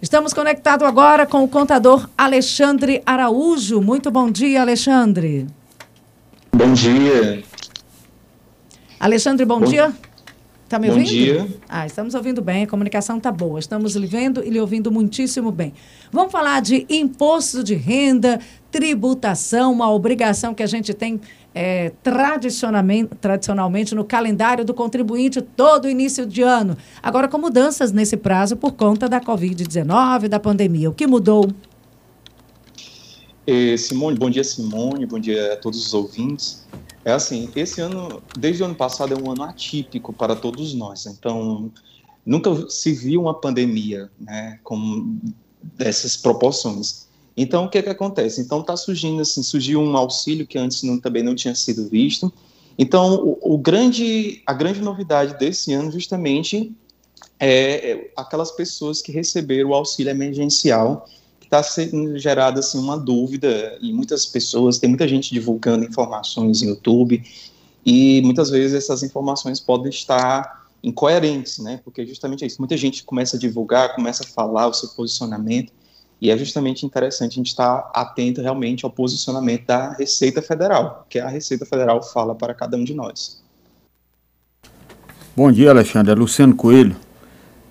Estamos conectados agora com o contador Alexandre Araújo. Muito bom dia, Alexandre. Bom dia. Alexandre, bom, bom dia. Está me ouvindo? Bom dia. Ah, estamos ouvindo bem, a comunicação está boa. Estamos lhe vendo e lhe ouvindo muitíssimo bem. Vamos falar de imposto de renda, tributação, uma obrigação que a gente tem é, tradicionalmente, tradicionalmente no calendário do contribuinte todo início de ano. Agora, com mudanças nesse prazo por conta da Covid-19, da pandemia. O que mudou? Eh, Simone, bom dia, Simone, bom dia a todos os ouvintes. É assim, esse ano, desde o ano passado, é um ano atípico para todos nós. Então, nunca se viu uma pandemia né, com dessas proporções. Então, o que, é que acontece? Então, está surgindo, assim, surgiu um auxílio que antes não, também não tinha sido visto. Então, o, o, grande, a grande novidade desse ano, justamente, é, é aquelas pessoas que receberam o auxílio emergencial está sendo gerada assim uma dúvida e muitas pessoas, tem muita gente divulgando informações no YouTube e muitas vezes essas informações podem estar incoerentes, né? Porque justamente é isso. Muita gente começa a divulgar, começa a falar o seu posicionamento e é justamente interessante a gente estar atento realmente ao posicionamento da Receita Federal, que a Receita Federal fala para cada um de nós. Bom dia, Alexandre. É Luciano Coelho.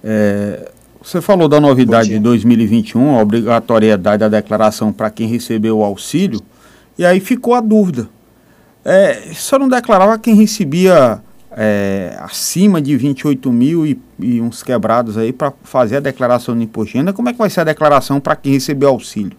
É, você falou da novidade de 2021, a obrigatoriedade da declaração para quem recebeu o auxílio, e aí ficou a dúvida. É, só não declarava quem recebia é, acima de 28 mil e, e uns quebrados aí para fazer a declaração do imposto de renda. Como é que vai ser a declaração para quem recebeu auxílio?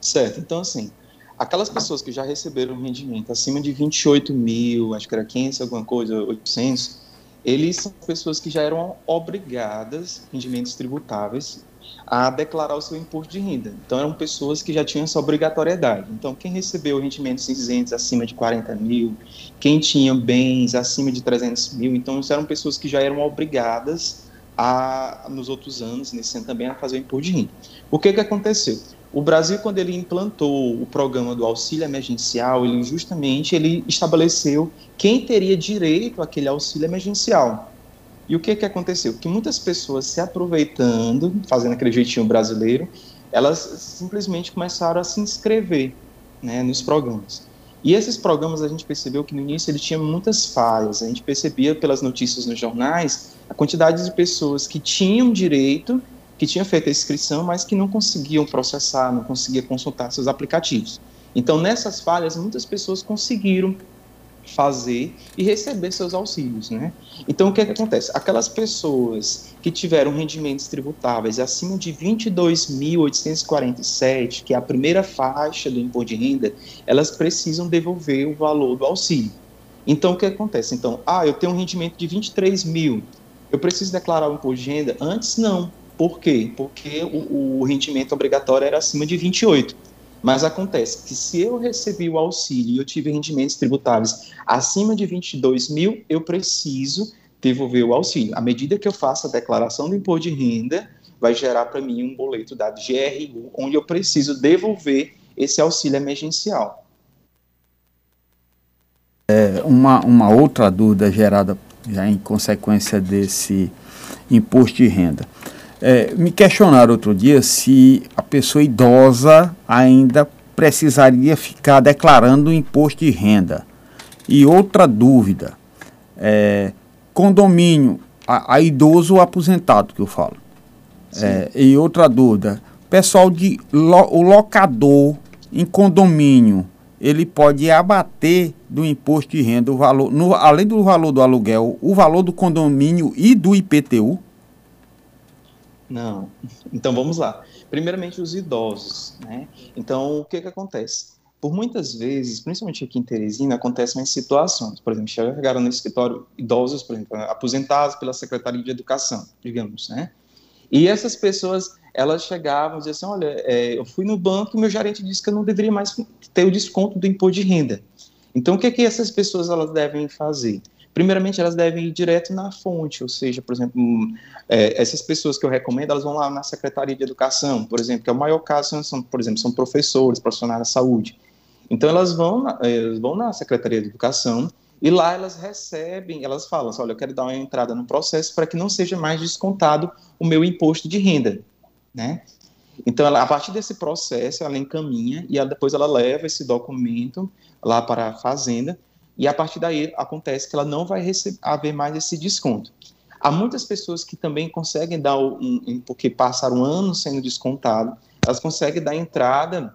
Certo, então assim, aquelas pessoas que já receberam rendimento acima de 28 mil, acho que era 500, alguma coisa, 800, eles são pessoas que já eram obrigadas, rendimentos tributáveis, a declarar o seu imposto de renda. Então, eram pessoas que já tinham essa obrigatoriedade. Então, quem recebeu rendimentos isentos acima de 40 mil, quem tinha bens acima de 300 mil, então, eram pessoas que já eram obrigadas a, nos outros anos, nesse ano também, a fazer o imposto de renda. O que, que aconteceu? O Brasil, quando ele implantou o programa do auxílio emergencial, ele justamente ele estabeleceu quem teria direito àquele auxílio emergencial. E o que, que aconteceu? Que muitas pessoas se aproveitando, fazendo aquele jeitinho brasileiro, elas simplesmente começaram a se inscrever né, nos programas. E esses programas a gente percebeu que no início ele tinha muitas falhas. A gente percebia pelas notícias nos jornais a quantidade de pessoas que tinham direito que tinha feito a inscrição, mas que não conseguiam processar, não conseguiam consultar seus aplicativos. Então, nessas falhas, muitas pessoas conseguiram fazer e receber seus auxílios, né? Então, o que, é que acontece? Aquelas pessoas que tiveram rendimentos tributáveis acima de 22.847, que é a primeira faixa do imposto de renda, elas precisam devolver o valor do auxílio. Então, o que acontece? Então, ah, eu tenho um rendimento de 23 mil, eu preciso declarar o imposto de renda? Antes, não. Por quê? Porque o, o rendimento obrigatório era acima de 28. Mas acontece que se eu recebi o auxílio e eu tive rendimentos tributáveis acima de 22 mil, eu preciso devolver o auxílio. À medida que eu faço a declaração do imposto de renda, vai gerar para mim um boleto da GRU, onde eu preciso devolver esse auxílio emergencial. É, uma, uma outra dúvida gerada já em consequência desse imposto de renda. É, me questionaram outro dia se a pessoa idosa ainda precisaria ficar declarando o imposto de renda. E outra dúvida, é, condomínio, a, a, idoso ou aposentado que eu falo. É, e outra dúvida, pessoal de lo, o locador em condomínio, ele pode abater do imposto de renda o valor, no, além do valor do aluguel, o valor do condomínio e do IPTU? Não. Então vamos lá. Primeiramente os idosos, né? Então o que que acontece? Por muitas vezes, principalmente aqui em Teresina, acontecem mais situações. Por exemplo, chegaram no escritório idosos, por exemplo, aposentados pela Secretaria de Educação, digamos, né? E essas pessoas, elas chegavam e diziam assim, olha, é, eu fui no banco e meu gerente disse que eu não deveria mais ter o desconto do imposto de renda. Então, o que que essas pessoas elas devem fazer? Primeiramente elas devem ir direto na fonte, ou seja, por exemplo, é, essas pessoas que eu recomendo, elas vão lá na Secretaria de Educação, por exemplo, que é o maior caso, são, por exemplo, são professores, profissionais da saúde. Então elas vão, na, elas vão na Secretaria de Educação e lá elas recebem, elas falam assim, olha, eu quero dar uma entrada no processo para que não seja mais descontado o meu imposto de renda. né? Então, ela, a partir desse processo, ela encaminha e ela, depois ela leva esse documento lá para a fazenda e a partir daí acontece que ela não vai haver mais esse desconto. Há muitas pessoas que também conseguem dar, um, porque passaram um ano sendo descontado, elas conseguem dar entrada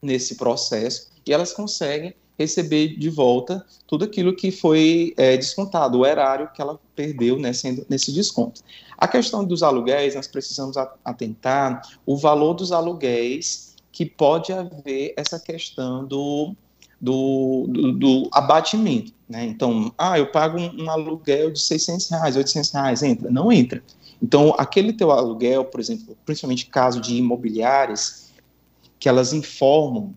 nesse processo e elas conseguem receber de volta tudo aquilo que foi é, descontado, o erário que ela perdeu né, sendo, nesse desconto. A questão dos aluguéis, nós precisamos atentar o valor dos aluguéis que pode haver essa questão do, do, do, do abatimento. Né? Então, ah, eu pago um, um, aluguel de 600 reais, 800 reais, entra? Não entra. Então, aquele teu aluguel, por exemplo, principalmente caso de imobiliárias, que elas informam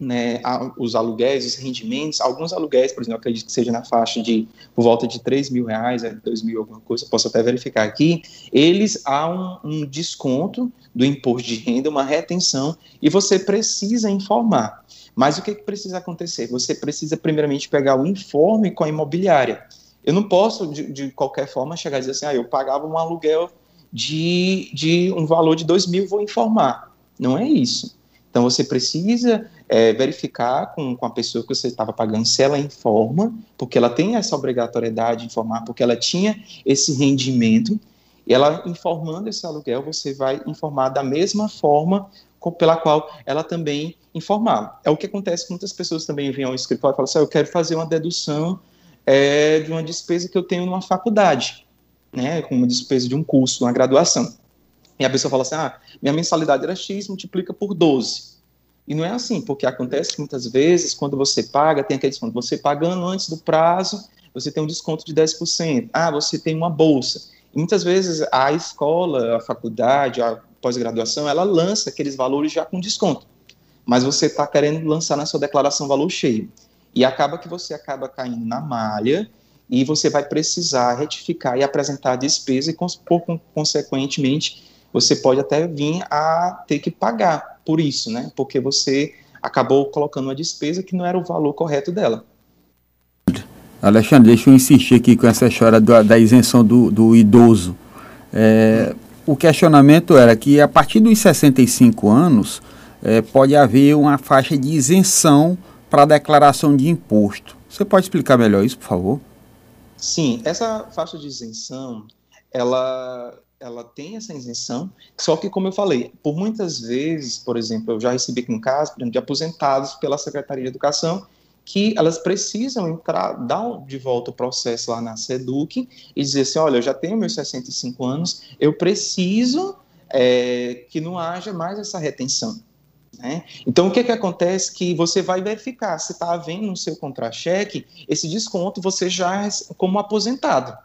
né, os aluguéis, os rendimentos, alguns aluguéis, por exemplo, acredito que seja na faixa de por volta de 3 mil reais, 2 mil, alguma coisa, posso até verificar aqui, eles há um, um desconto do imposto de renda, uma retenção, e você precisa informar. Mas o que, que precisa acontecer? Você precisa, primeiramente, pegar o informe com a imobiliária. Eu não posso, de, de qualquer forma, chegar e dizer assim, ah, eu pagava um aluguel de, de um valor de 2 mil, vou informar. Não é isso. Então, você precisa é, verificar com, com a pessoa que você estava pagando se ela informa, porque ela tem essa obrigatoriedade de informar, porque ela tinha esse rendimento, e ela informando esse aluguel, você vai informar da mesma forma com, pela qual ela também informava. É o que acontece com muitas pessoas também vêm ao escritório e falam assim, ah, eu quero fazer uma dedução é, de uma despesa que eu tenho numa faculdade, né, com uma despesa de um curso, uma graduação. E a pessoa fala assim, ah, minha mensalidade era X, multiplica por 12. E não é assim, porque acontece muitas vezes, quando você paga, tem aquele desconto. Você pagando antes do prazo, você tem um desconto de 10%. Ah, você tem uma bolsa. E muitas vezes a escola, a faculdade, a pós-graduação, ela lança aqueles valores já com desconto. Mas você está querendo lançar na sua declaração valor cheio. E acaba que você acaba caindo na malha e você vai precisar retificar e apresentar a despesa e, por, consequentemente, você pode até vir a ter que pagar por isso, né? Porque você acabou colocando uma despesa que não era o valor correto dela. Alexandre, deixa eu insistir aqui com essa história da, da isenção do, do idoso. É, o questionamento era que a partir dos 65 anos é, pode haver uma faixa de isenção para a declaração de imposto. Você pode explicar melhor isso, por favor? Sim, essa faixa de isenção, ela ela tem essa isenção, só que, como eu falei, por muitas vezes, por exemplo, eu já recebi aqui um caso, por exemplo, de aposentados pela Secretaria de Educação, que elas precisam entrar, dar de volta o processo lá na SEDUC e dizer assim, olha, eu já tenho meus 65 anos, eu preciso é, que não haja mais essa retenção. Né? Então, o que, que acontece? Que você vai verificar se está havendo no seu contra-cheque esse desconto, você já como aposentado.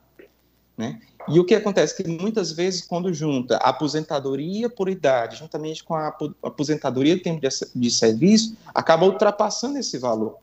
Né? E o que acontece? Que muitas vezes, quando junta a aposentadoria por idade, juntamente com a aposentadoria de tempo de serviço, acaba ultrapassando esse valor.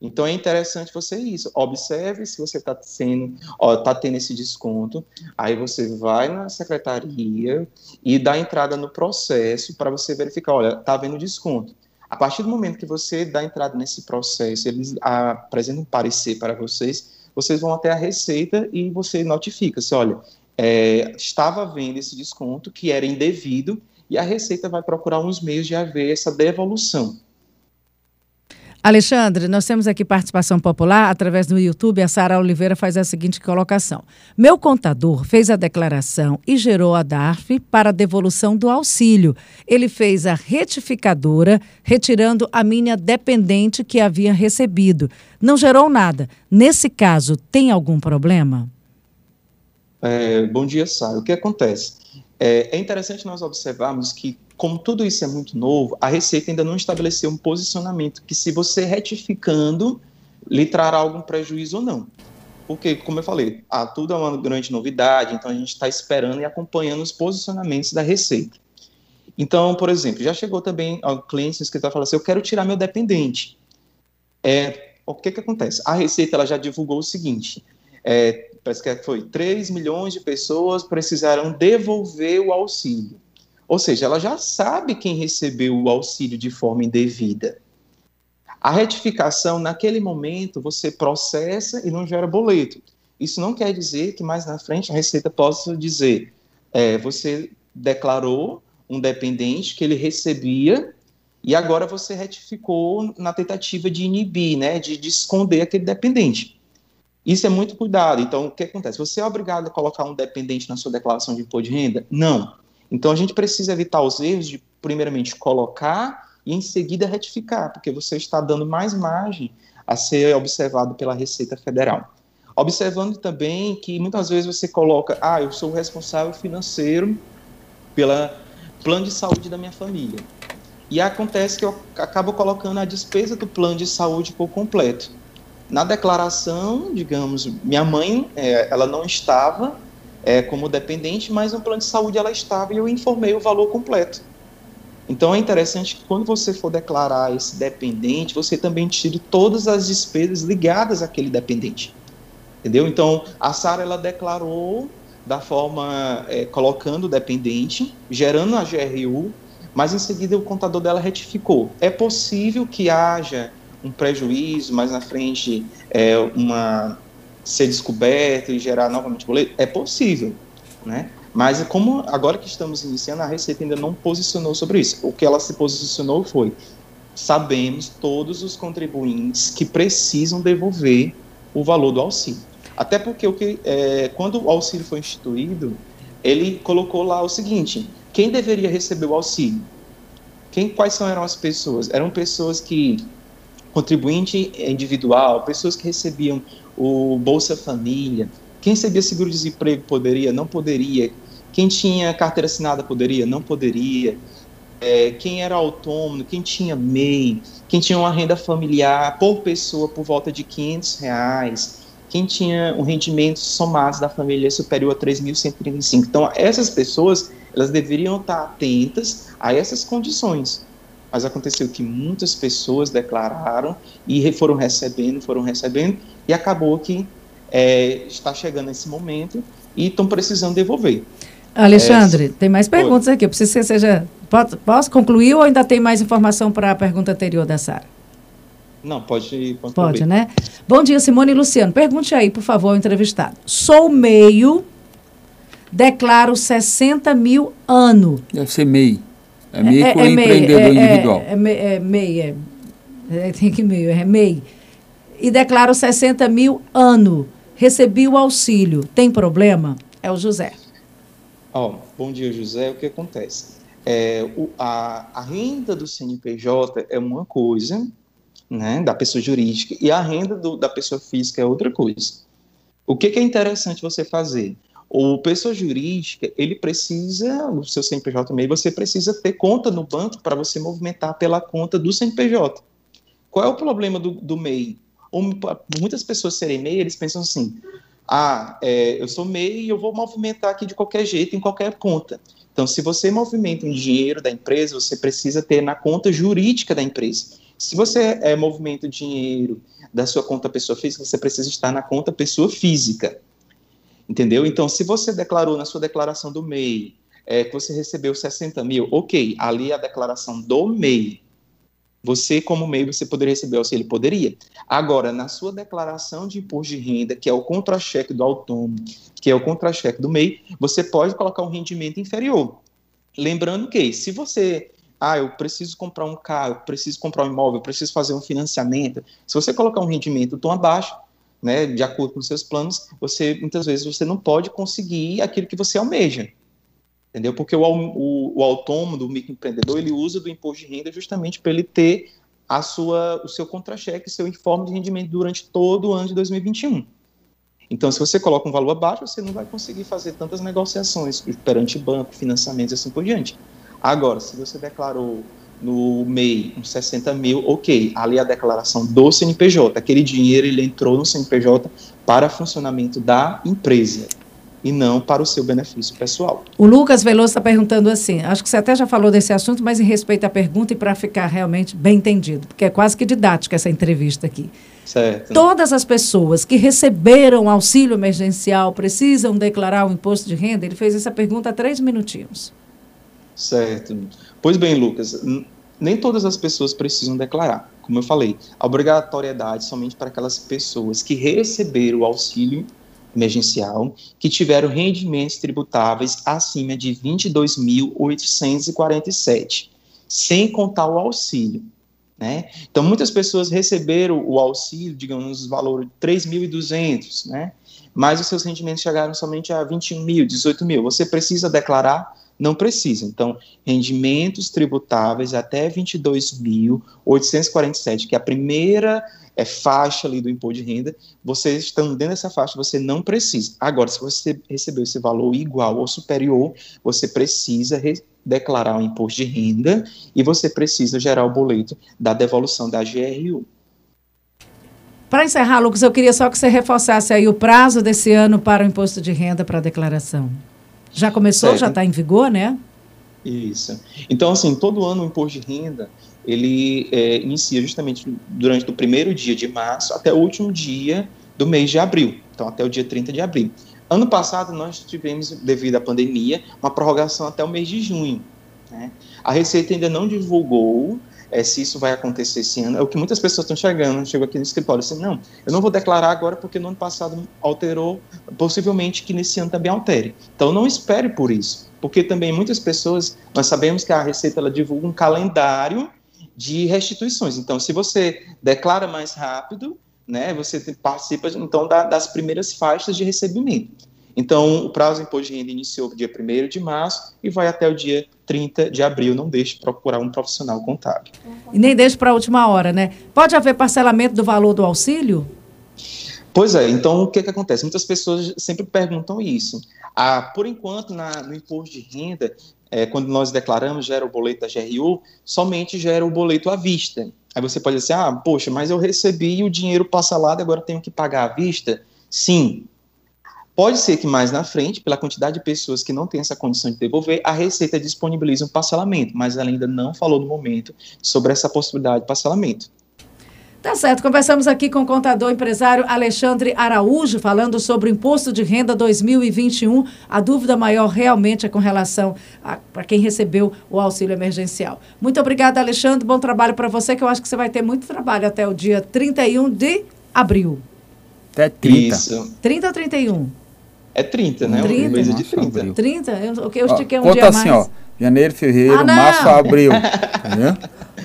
Então é interessante você isso. Observe se você está sendo, está tendo esse desconto. Aí você vai na secretaria e dá entrada no processo para você verificar, olha, está havendo desconto. A partir do momento que você dá entrada nesse processo, eles apresentam um parecer para vocês, vocês vão até a Receita e você notifica, se olha, é, estava havendo esse desconto que era indevido e a Receita vai procurar uns meios de haver essa devolução. Alexandre, nós temos aqui participação popular através do YouTube. A Sara Oliveira faz a seguinte colocação: Meu contador fez a declaração e gerou a DARF para devolução do auxílio. Ele fez a retificadora, retirando a minha dependente que havia recebido. Não gerou nada. Nesse caso, tem algum problema? É, bom dia, Sara. O que acontece? É, é interessante nós observarmos que como tudo isso é muito novo, a Receita ainda não estabeleceu um posicionamento que, se você retificando, lhe trará algum prejuízo ou não. Porque, como eu falei, ah, tudo é uma grande novidade, então a gente está esperando e acompanhando os posicionamentos da Receita. Então, por exemplo, já chegou também ao cliente que está falando assim, eu quero tirar meu dependente. É, o que, que acontece? A Receita ela já divulgou o seguinte, é, parece que foi 3 milhões de pessoas precisaram devolver o auxílio. Ou seja, ela já sabe quem recebeu o auxílio de forma indevida. A retificação, naquele momento, você processa e não gera boleto. Isso não quer dizer que mais na frente a Receita possa dizer: é, você declarou um dependente que ele recebia e agora você retificou na tentativa de inibir, né, de, de esconder aquele dependente. Isso é muito cuidado. Então, o que acontece? Você é obrigado a colocar um dependente na sua declaração de imposto de renda? Não. Então, a gente precisa evitar os erros de, primeiramente, colocar e, em seguida, retificar, porque você está dando mais margem a ser observado pela Receita Federal. Observando também que muitas vezes você coloca, ah, eu sou o responsável financeiro pela plano de saúde da minha família. E acontece que eu acabo colocando a despesa do plano de saúde por completo. Na declaração, digamos, minha mãe, é, ela não estava é, como dependente, mas no plano de saúde ela estava e eu informei o valor completo. Então é interessante que quando você for declarar esse dependente, você também tire todas as despesas ligadas àquele dependente. Entendeu? Então a Sara ela declarou da forma é, colocando o dependente, gerando a GRU, mas em seguida o contador dela retificou. É possível que haja um prejuízo mais na frente, é, uma ser descoberto e gerar novamente boleto? É possível, né? Mas como agora que estamos iniciando, a Receita ainda não posicionou sobre isso. O que ela se posicionou foi: sabemos todos os contribuintes que precisam devolver o valor do auxílio. Até porque o que, é, quando o auxílio foi instituído, ele colocou lá o seguinte: quem deveria receber o auxílio? Quem, quais eram as pessoas? Eram pessoas que contribuinte individual, pessoas que recebiam o Bolsa Família, quem recebia seguro-desemprego poderia, não poderia, quem tinha carteira assinada poderia, não poderia, é, quem era autônomo, quem tinha MEI, quem tinha uma renda familiar por pessoa por volta de 500 reais, quem tinha um rendimento somado da família superior a 3.135. Então, essas pessoas, elas deveriam estar atentas a essas condições mas aconteceu que muitas pessoas declararam e foram recebendo, foram recebendo, e acabou que é, está chegando esse momento e estão precisando devolver. Alexandre, é, tem mais perguntas aqui. Eu preciso que você seja. Posso, posso concluir ou ainda tem mais informação para a pergunta anterior da Sara? Não, pode concluir. Pode, né? Bom dia, Simone e Luciano. Pergunte aí, por favor, ao entrevistado. Sou meio, declaro 60 mil ano. Deve ser MEI. É MEI é, é, é empreendedor é, individual. É, é, é MEI, é, é, tem que meio, é MEI. E declaro 60 mil ano. Recebi o auxílio. Tem problema? É o José. Oh, bom dia, José. O que acontece? É, o, a, a renda do CNPJ é uma coisa, né, da pessoa jurídica, e a renda do, da pessoa física é outra coisa. O que, que é interessante você fazer? O pessoa jurídica, ele precisa, no seu CNPJ MEI, você precisa ter conta no banco para você movimentar pela conta do CNPJ. Qual é o problema do, do MEI? Muitas pessoas serem MEI, eles pensam assim, ah, é, eu sou MEI e eu vou movimentar aqui de qualquer jeito, em qualquer conta. Então, se você movimenta um dinheiro da empresa, você precisa ter na conta jurídica da empresa. Se você é, movimenta o dinheiro da sua conta pessoa física, você precisa estar na conta pessoa física. Entendeu? Então, se você declarou na sua declaração do MEI é, que você recebeu 60 mil, ok, ali é a declaração do MEI. Você, como MEI, você poderia receber auxílio? Poderia. Agora, na sua declaração de imposto de renda, que é o contra-cheque do autônomo, que é o contra-cheque do MEI, você pode colocar um rendimento inferior. Lembrando que, se você ah, eu preciso comprar um carro, eu preciso comprar um imóvel, eu preciso fazer um financiamento. Se você colocar um rendimento tão abaixo, né, de acordo com seus planos, você muitas vezes você não pode conseguir aquilo que você almeja. Entendeu? Porque o, o, o autônomo, o microempreendedor, ele usa do imposto de renda justamente para ele ter a sua, o seu contra-cheque, seu informe de rendimento durante todo o ano de 2021. Então, se você coloca um valor abaixo, você não vai conseguir fazer tantas negociações perante banco, financiamentos e assim por diante. Agora, se você declarou no MEI uns 60 mil, ok, ali a declaração do CNPJ, aquele dinheiro ele entrou no CNPJ para funcionamento da empresa e não para o seu benefício pessoal. O Lucas Veloso está perguntando assim, acho que você até já falou desse assunto, mas em respeito à pergunta e para ficar realmente bem entendido, porque é quase que didática essa entrevista aqui. Certo. Todas as pessoas que receberam auxílio emergencial precisam declarar o imposto de renda? Ele fez essa pergunta há três minutinhos. Certo. Pois bem, Lucas, nem todas as pessoas precisam declarar. Como eu falei, a obrigatoriedade somente para aquelas pessoas que receberam o auxílio emergencial que tiveram rendimentos tributáveis acima de 22.847, sem contar o auxílio. Né? Então, muitas pessoas receberam o auxílio, digamos, valor de 3.200, né? mas os seus rendimentos chegaram somente a 21 mil, 18 mil. Você precisa declarar? Não precisa. Então, rendimentos tributáveis até 22.847, que é a primeira é, faixa ali do imposto de renda, vocês estão dentro dessa faixa, você não precisa. Agora, se você recebeu esse valor igual ou superior, você precisa declarar o imposto de renda e você precisa gerar o boleto da devolução da GRU. Para encerrar, Lucas, eu queria só que você reforçasse aí o prazo desse ano para o imposto de renda para a declaração. Já começou, certo. já está em vigor, né? Isso. Então, assim, todo ano o imposto de renda, ele é, inicia justamente durante o primeiro dia de março até o último dia do mês de abril. Então, até o dia 30 de abril. Ano passado, nós tivemos, devido à pandemia, uma prorrogação até o mês de junho. Né? A Receita ainda não divulgou é, se isso vai acontecer esse ano. É o que muitas pessoas estão chegando, chegam aqui no escritório assim, não, eu não vou declarar agora porque no ano passado alterou, possivelmente que nesse ano também altere. Então não espere por isso, porque também muitas pessoas, nós sabemos que a Receita ela divulga um calendário de restituições. Então, se você declara mais rápido, né, você participa então da, das primeiras faixas de recebimento. Então, o prazo de imposto de renda iniciou dia 1 de março e vai até o dia 30 de abril. Não deixe de procurar um profissional contábil. E nem deixe para a última hora, né? Pode haver parcelamento do valor do auxílio? Pois é, então o que, que acontece? Muitas pessoas sempre perguntam isso. Ah, por enquanto, na, no imposto de renda, é, quando nós declaramos, gera o boleto da GRU, somente gera o boleto à vista. Aí você pode dizer, ah, poxa, mas eu recebi o dinheiro e agora tenho que pagar à vista? Sim. Pode ser que mais na frente, pela quantidade de pessoas que não têm essa condição de devolver, a Receita disponibilize um parcelamento, mas ela ainda não falou no momento sobre essa possibilidade de parcelamento. Tá certo. Conversamos aqui com o contador empresário Alexandre Araújo, falando sobre o imposto de renda 2021. A dúvida maior realmente é com relação para quem recebeu o auxílio emergencial. Muito obrigada, Alexandre. Bom trabalho para você, que eu acho que você vai ter muito trabalho até o dia 31 de abril. Até 30. Isso. 30 ou 31? É 30, né? 30? O mês é de 30. Nossa, 30? Eu, eu estiquei um dia assim, mais. ó. Janeiro, fevereiro, ah, março, abril. Entendeu?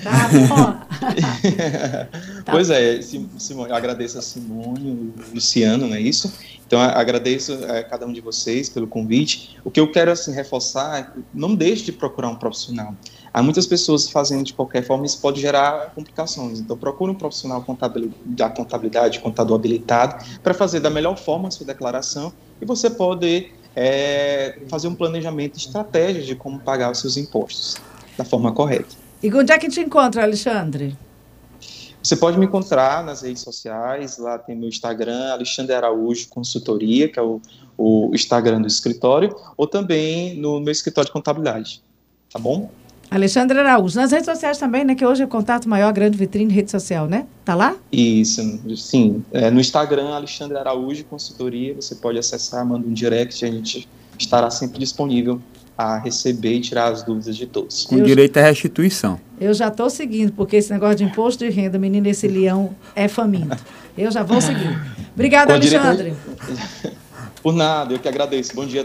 Tá bom. tá. Pois é, Simone, agradeço a Simone, o Luciano, não é isso? Então, agradeço a cada um de vocês pelo convite. O que eu quero, assim, reforçar é não deixe de procurar um profissional. Há muitas pessoas fazendo de qualquer forma, isso pode gerar complicações. Então, procure um profissional da contabilidade, contador habilitado, para fazer da melhor forma a sua declaração e você pode é, fazer um planejamento estratégico de como pagar os seus impostos da forma correta. E onde é que te encontra, Alexandre? Você pode me encontrar nas redes sociais, lá tem meu Instagram, Alexandre Araújo Consultoria, que é o, o Instagram do escritório, ou também no meu escritório de contabilidade, tá bom? Alexandre Araújo. Nas redes sociais também, né? Que hoje é o contato maior, grande vitrine, rede social, né? Tá lá? Isso, sim. É, no Instagram, Alexandre Araújo Consultoria, você pode acessar, manda um direct, a gente estará sempre disponível a receber e tirar as dúvidas de todos. Com eu direito à restituição. Eu já estou seguindo, porque esse negócio de imposto de renda, menino, esse leão é faminto. Eu já vou seguir. Obrigada, Alexandre. Por nada, eu que agradeço. Bom dia a todos.